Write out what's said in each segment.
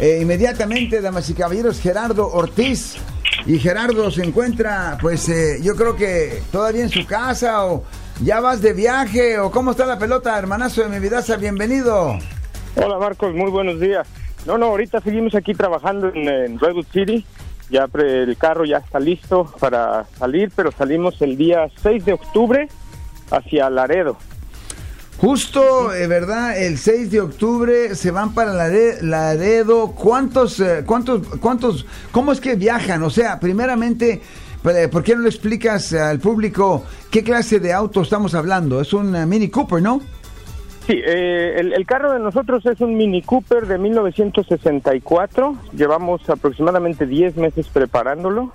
eh, inmediatamente, damas y caballeros, Gerardo Ortiz. Y Gerardo se encuentra, pues eh, yo creo que todavía en su casa o ya vas de viaje o cómo está la pelota, hermanazo de mi vida, bienvenido. Hola Marcos, muy buenos días. No, no, ahorita seguimos aquí trabajando en, Redwood City. Ya el carro ya está listo para salir, pero salimos el día 6 de octubre hacia Laredo. Justo, eh, ¿verdad? El 6 de octubre se van para Laredo. ¿Cuántos, eh, cuántos, cuántos, cómo es que viajan? O sea, primeramente, eh, ¿por qué no le explicas al público qué clase de auto estamos hablando? Es un Mini Cooper, ¿no? Sí, el, el, carro de nosotros es un Mini Cooper de 1964. Llevamos aproximadamente 10 meses preparándolo,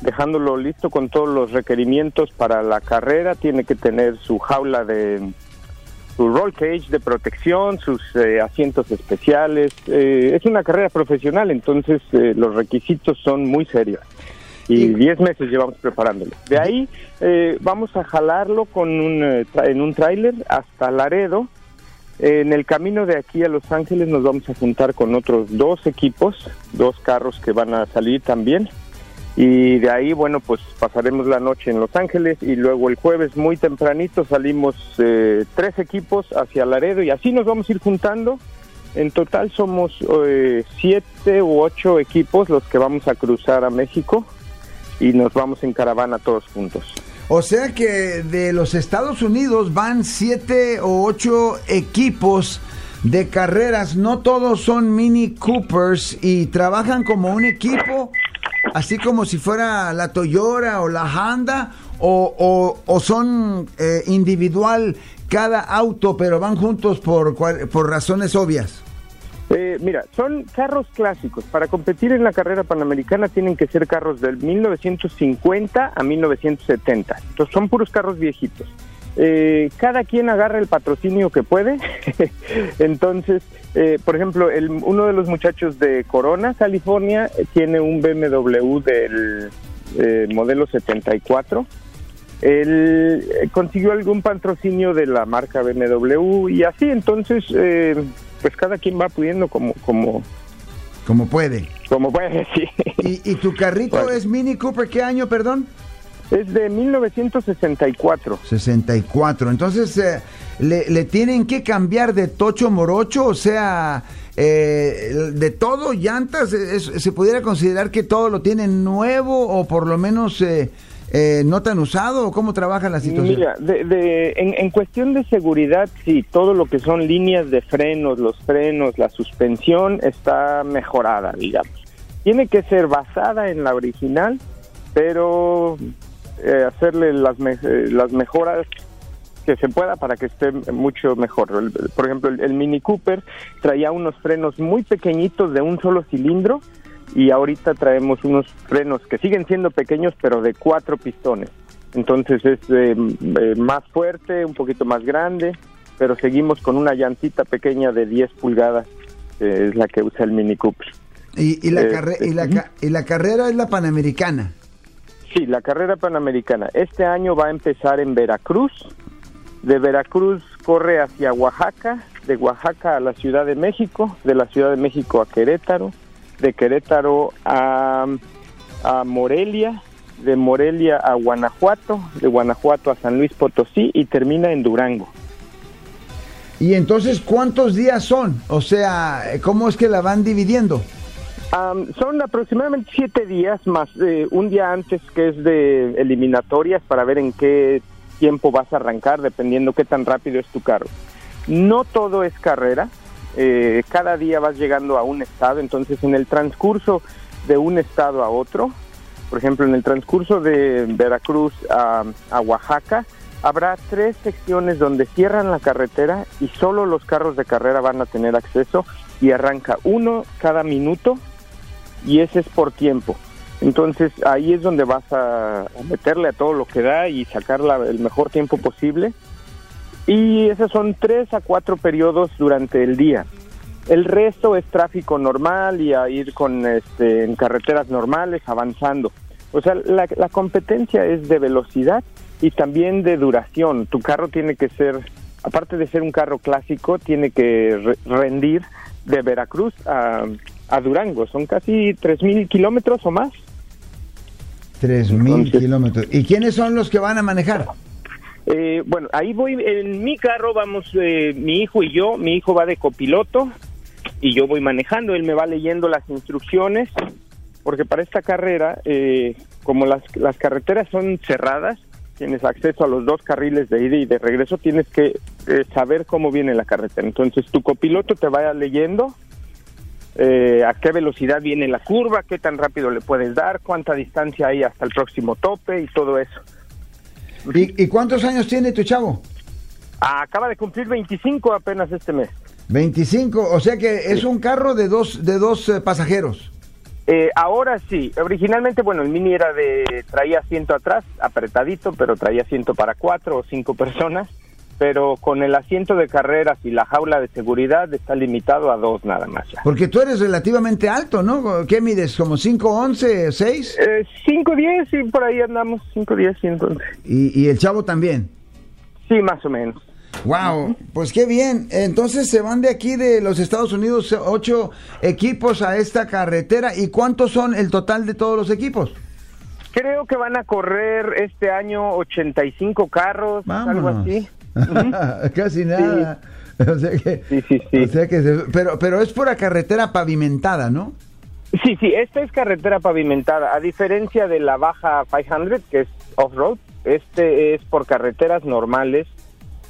dejándolo listo con todos los requerimientos para la carrera. Tiene que tener su jaula de su roll cage de protección, sus eh, asientos especiales. Eh, es una carrera profesional, entonces eh, los requisitos son muy serios. Y 10 meses llevamos preparándolo. De ahí vamos a jalarlo con un, en un tráiler hasta Laredo. En el camino de aquí a Los Ángeles nos vamos a juntar con otros dos equipos, dos carros que van a salir también y de ahí, bueno, pues pasaremos la noche en Los Ángeles y luego el jueves muy tempranito salimos eh, tres equipos hacia Laredo y así nos vamos a ir juntando. En total somos eh, siete u ocho equipos los que vamos a cruzar a México y nos vamos en caravana todos juntos. O sea que de los Estados Unidos van siete o ocho equipos de carreras, no todos son Mini Coopers y trabajan como un equipo así como si fuera la Toyota o la Honda, o, son eh, individual cada auto, pero van juntos por, por razones obvias? Eh, mira, son carros clásicos. Para competir en la carrera panamericana tienen que ser carros del 1950 a 1970. Entonces son puros carros viejitos. Eh, cada quien agarra el patrocinio que puede. Entonces, eh, por ejemplo, el, uno de los muchachos de Corona, California, eh, tiene un BMW del eh, modelo 74. Él consiguió algún patrocinio de la marca BMW y así, entonces, pues cada quien va pudiendo como, como, como puede. Como puede, sí. ¿Y, tu carrito es Mini Cooper qué año, perdón? Es de 1964. 64. Entonces, eh, le, tienen que cambiar de tocho morocho? O sea, eh, de todo, llantas. ¿Se pudiera considerar que todo lo tienen nuevo o por lo menos eh, no tan usado? ¿O cómo trabaja la situación? Mira, de, en, en, cuestión de seguridad, sí, todo lo que son líneas de frenos, los frenos, la suspensión está mejorada, digamos. Tiene que ser basada en la original, pero eh, hacerle las, eh, las mejoras que se pueda para que esté mucho mejor. por ejemplo, el, Mini Cooper traía unos frenos muy pequeñitos de un solo cilindro y ahorita traemos unos frenos que siguen siendo pequeños pero de cuatro pistones. Entonces es eh, más fuerte, un poquito más grande, pero seguimos con una llantita pequeña de 10 pulgadas, es la que usa el Mini Cooper. ¿Y, y la, y, la, y la carrera es la Panamericana? Sí, la carrera panamericana. Este año va a empezar en Veracruz. De Veracruz corre hacia Oaxaca, de Oaxaca a la Ciudad de México, de la Ciudad de México a Querétaro, de Querétaro a, a Morelia, de Morelia a Guanajuato, de Guanajuato a San Luis Potosí y termina en Durango. ¿Y entonces cuántos días son? O sea, ¿cómo es que la van dividiendo? Son aproximadamente siete días más eh, un día antes que es de eliminatorias para ver en qué tiempo vas a arrancar dependiendo qué tan rápido es tu carro. No todo es carrera, eh, cada día vas llegando a un estado, entonces en el transcurso de un estado a otro, por ejemplo en el transcurso de Veracruz a, a Oaxaca, habrá tres secciones donde cierran la carretera y solo los carros de carrera van a tener acceso y arranca uno cada minuto y ese es por tiempo. Entonces ahí es donde vas a, meterle a todo lo que da y sacar el mejor tiempo posible. Y esos son tres a cuatro periodos durante el día. El resto es tráfico normal y a ir con este, en carreteras normales avanzando. O sea, la, la competencia es de velocidad y también de duración. Tu carro tiene que ser, aparte de ser un carro clásico, tiene que rendir de Veracruz a, a Durango. Son casi 3.000 kilómetros o más. 3.000 kilómetros. ¿Y quiénes son los que van a manejar? Eh, bueno, ahí voy, en mi carro vamos eh, mi hijo y yo, mi hijo va de copiloto y yo voy manejando, él me va leyendo las instrucciones, porque para esta carrera, eh, como las, las carreteras son cerradas, tienes acceso a los dos carriles de ida y de regreso, tienes que saber cómo viene la carretera. Entonces tu copiloto te vaya leyendo a qué velocidad viene la curva, qué tan rápido le puedes dar, cuánta distancia hay hasta el próximo tope y todo eso. ¿Y, cuántos años tiene tu chavo? Acaba de cumplir 25 apenas este mes. 25, o sea que es un carro de dos, de dos eh, pasajeros. Eh, ahora sí, originalmente, bueno, el Mini era de, traía asiento atrás, apretadito, pero traía asiento para cuatro o cinco personas, pero con el asiento de carreras y la jaula de seguridad está limitado a dos nada más. Porque tú eres relativamente alto, ¿no? ¿Qué mides? ¿Como 5, 11, 6? Eh, 5, 10, y por ahí andamos, 5, 10, y entonces. ¿Y, ¿Y el chavo también? Sí, más o menos. Wow, pues qué bien. Entonces se van de aquí de los Estados Unidos ocho equipos a esta carretera. ¿Y cuántos son el total de todos los equipos? Creo que van a correr este año 85 carros, algo así. Casi nada. O sea que, sí, sí, sí. O sea que pero, pero es por carretera pavimentada, ¿no? Sí, sí, esta es carretera pavimentada. A diferencia de la baja 500, que es off-road, este es por carreteras normales,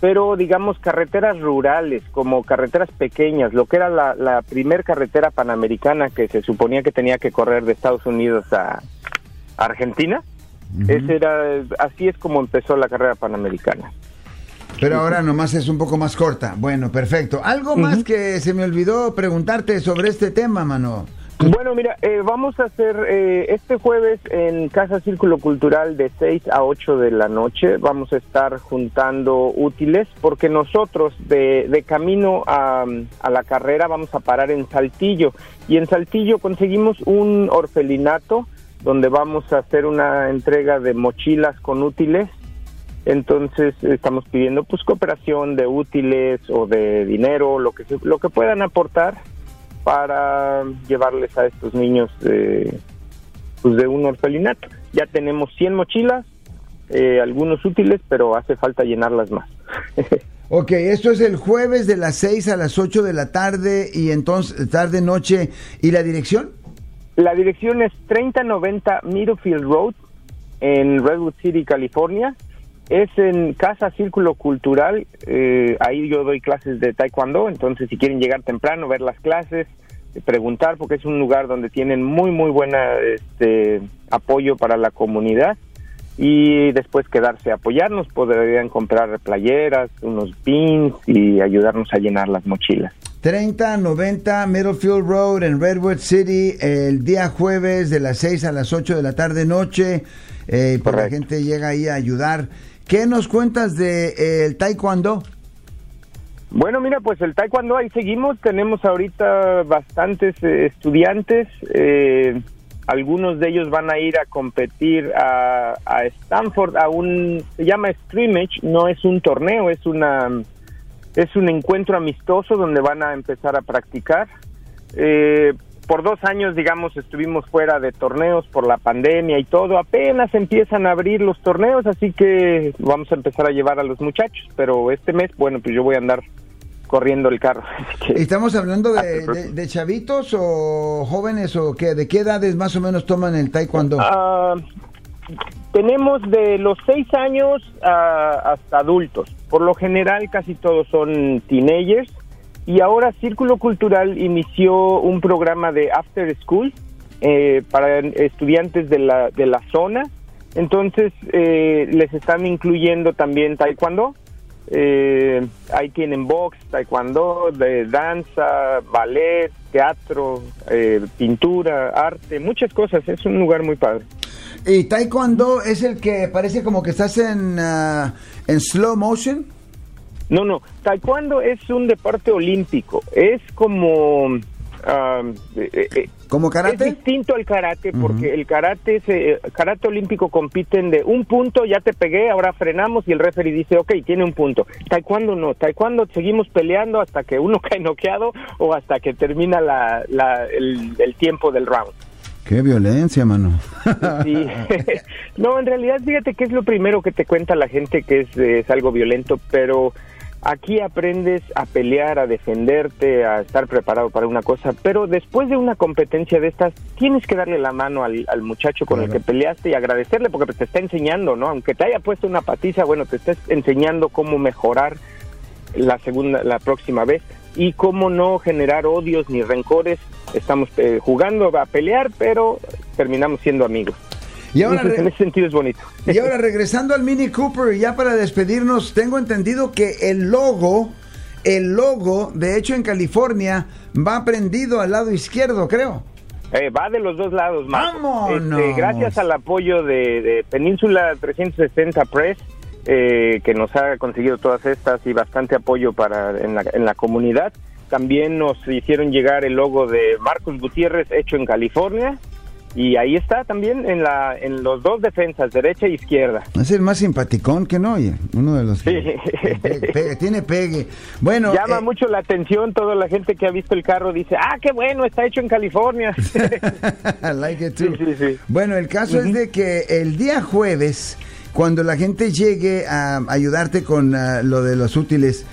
pero digamos carreteras rurales, como carreteras pequeñas, lo que era la, la primer carretera panamericana que se suponía que tenía que correr de Estados Unidos a Argentina. Ese era, así es como empezó la carrera panamericana. Pero ahora nomás es un poco más corta. Bueno, perfecto. Algo más que se me olvidó preguntarte sobre este tema, mano. Bueno, mira, eh, vamos a hacer eh, este jueves en Casa Círculo Cultural de 6 a 8 de la noche. Vamos a estar juntando útiles porque nosotros de, de camino a, a, la carrera vamos a parar en Saltillo. Y en Saltillo conseguimos un orfelinato donde vamos a hacer una entrega de mochilas con útiles entonces estamos pidiendo pues cooperación de útiles o de dinero, lo que lo que puedan aportar para llevarles a estos niños de, pues de un orfelinato. Ya tenemos 100 mochilas, eh, algunos útiles, pero hace falta llenarlas más. ok, esto es el jueves de las 6 a las 8 de la tarde y entonces tarde, noche. ¿Y la dirección? La dirección es 3090 Middlefield Road en Redwood City, California es en Casa Círculo Cultural, eh, ahí yo doy clases de taekwondo, entonces si quieren llegar temprano, ver las clases, preguntar, porque es un lugar donde tienen muy, muy buena este, apoyo para la comunidad y después quedarse a apoyarnos, podrían comprar playeras, unos pins y ayudarnos a llenar las mochilas. 3090 Middlefield Road en Redwood City el día jueves de las 6 a las 8 de la tarde noche. Eh, pues la gente llega ahí a ayudar. ¿Qué nos cuentas de eh, taekwondo? Bueno, mira, pues el taekwondo ahí seguimos. Tenemos ahorita bastantes eh, estudiantes. Eh, algunos de ellos van a ir a competir a, Stanford a un se llama scrimmage. No es un torneo, es una es un encuentro amistoso donde van a empezar a practicar. Eh, por dos años, digamos, estuvimos fuera de torneos por la pandemia y todo. Apenas empiezan a abrir los torneos, así que vamos a empezar a llevar a los muchachos. Pero este mes, bueno, pues yo voy a andar corriendo el carro. ¿Estamos hablando de, chavitos o jóvenes o qué? ¿De qué edades más o menos toman el taekwondo? Ah, tenemos de los seis años hasta adultos. Por lo general casi todos son teenagers y ahora Círculo Cultural inició un programa de After School eh, para estudiantes de la, de la zona. Entonces eh, les están incluyendo también taekwondo. Eh, ahí tienen box, taekwondo, de danza, ballet, teatro, pintura, arte, muchas cosas. Es un lugar muy padre. ¿Y taekwondo es el que parece como que estás en, ah, en slow motion? No, no, taekwondo es un deporte olímpico, es como eh, eh, ¿Como karate? Es distinto al karate porque el karate se, karate olímpico compiten de un punto, ya te pegué, ahora frenamos y el referee dice, ok, tiene un punto. Taekwondo no, taekwondo seguimos peleando hasta que uno cae noqueado o hasta que termina la, la- el, el tiempo del round. Qué violencia, mano. Sí. no, en realidad fíjate que es lo primero que te cuenta la gente que es, es algo violento, pero aquí aprendes a pelear, a defenderte, a estar preparado para una cosa, pero después de una competencia de estas tienes que darle la mano al, al muchacho con el que peleaste y agradecerle porque te está enseñando, ¿no? Aunque te haya puesto una patiza, bueno, te está enseñando cómo mejorar la segunda, la próxima vez y cómo no generar odios ni rencores. Estamos eh, jugando a pelear, pero terminamos siendo amigos. Y ahora, en ese sentido es bonito. y ahora regresando al Mini Cooper, ya para despedirnos, tengo entendido que el logo, el logo, de hecho en California, va prendido al lado izquierdo, creo. Eh, va de los dos lados, Marco. ¡Vámonos! Este, gracias al apoyo de, de Península 360 Press, eh, que nos ha conseguido todas estas y bastante apoyo para en la, en la comunidad. También nos hicieron llegar el logo de Marcos Gutiérrez, hecho en California. Y ahí está también en, la, en los dos defensas, derecha e izquierda. Es el más simpaticón que no, oye. Uno de los que Sí. tiene pegue. Bueno, Llama eh, mucho la atención, toda la gente que ha visto el carro dice, ah, qué bueno, está hecho en California. I like it too. Sí, sí, sí. Bueno, el caso es de que el día jueves, cuando la gente llegue a ayudarte con ah, lo de los útiles,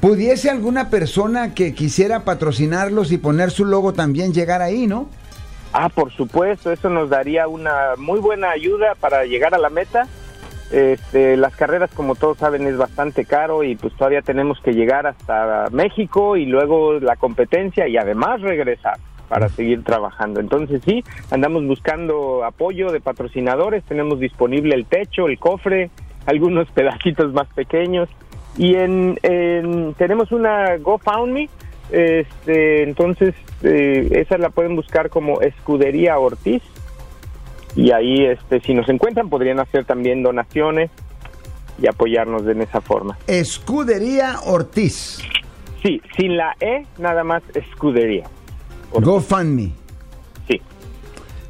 pudiese alguna persona que quisiera patrocinarlos y poner su logo también llegar ahí, ¿no? Ah, por supuesto, eso nos daría una muy buena ayuda para llegar a la meta. Este, las carreras, como todos saben, es bastante caro y pues todavía tenemos que llegar hasta México y luego la competencia y además regresar para seguir trabajando. Entonces sí, andamos buscando apoyo de patrocinadores, tenemos disponible el techo, el cofre, algunos pedacitos más pequeños y en, en- tenemos una GoFundMe, este, entonces eh, esa la pueden buscar como Escudería Ortiz y ahí este si nos encuentran podrían hacer también donaciones y apoyarnos en esa forma. Escudería Ortiz. Sí, sin la E, nada más Escudería. Ortiz. GoFundMe. Sí.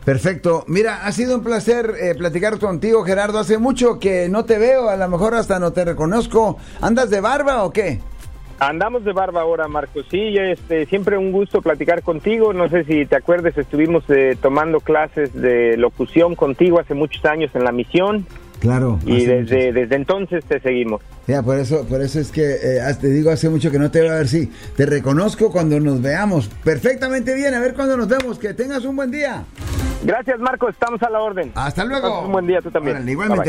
Perfecto. Mira, ha sido un placer eh, platicar contigo, Gerardo. Hace mucho que no te veo, a lo mejor hasta no te reconozco. ¿Andas de barba o qué? Andamos de barba ahora, Marcos. Sí, este, siempre un gusto platicar contigo. No sé si te acuerdas, estuvimos eh, tomando clases de locución contigo hace muchos años en la misión Claro. y desde, desde entonces te seguimos. Ya, por eso, por eso es que eh, te digo hace mucho que no te veo a ver si te reconozco cuando nos veamos. Perfectamente bien, a ver cuando nos vemos. Que tengas un buen día. Gracias, Marcos. Estamos a la orden. Hasta luego. Un buen día tú también. Órale, igualmente. Bye, bye.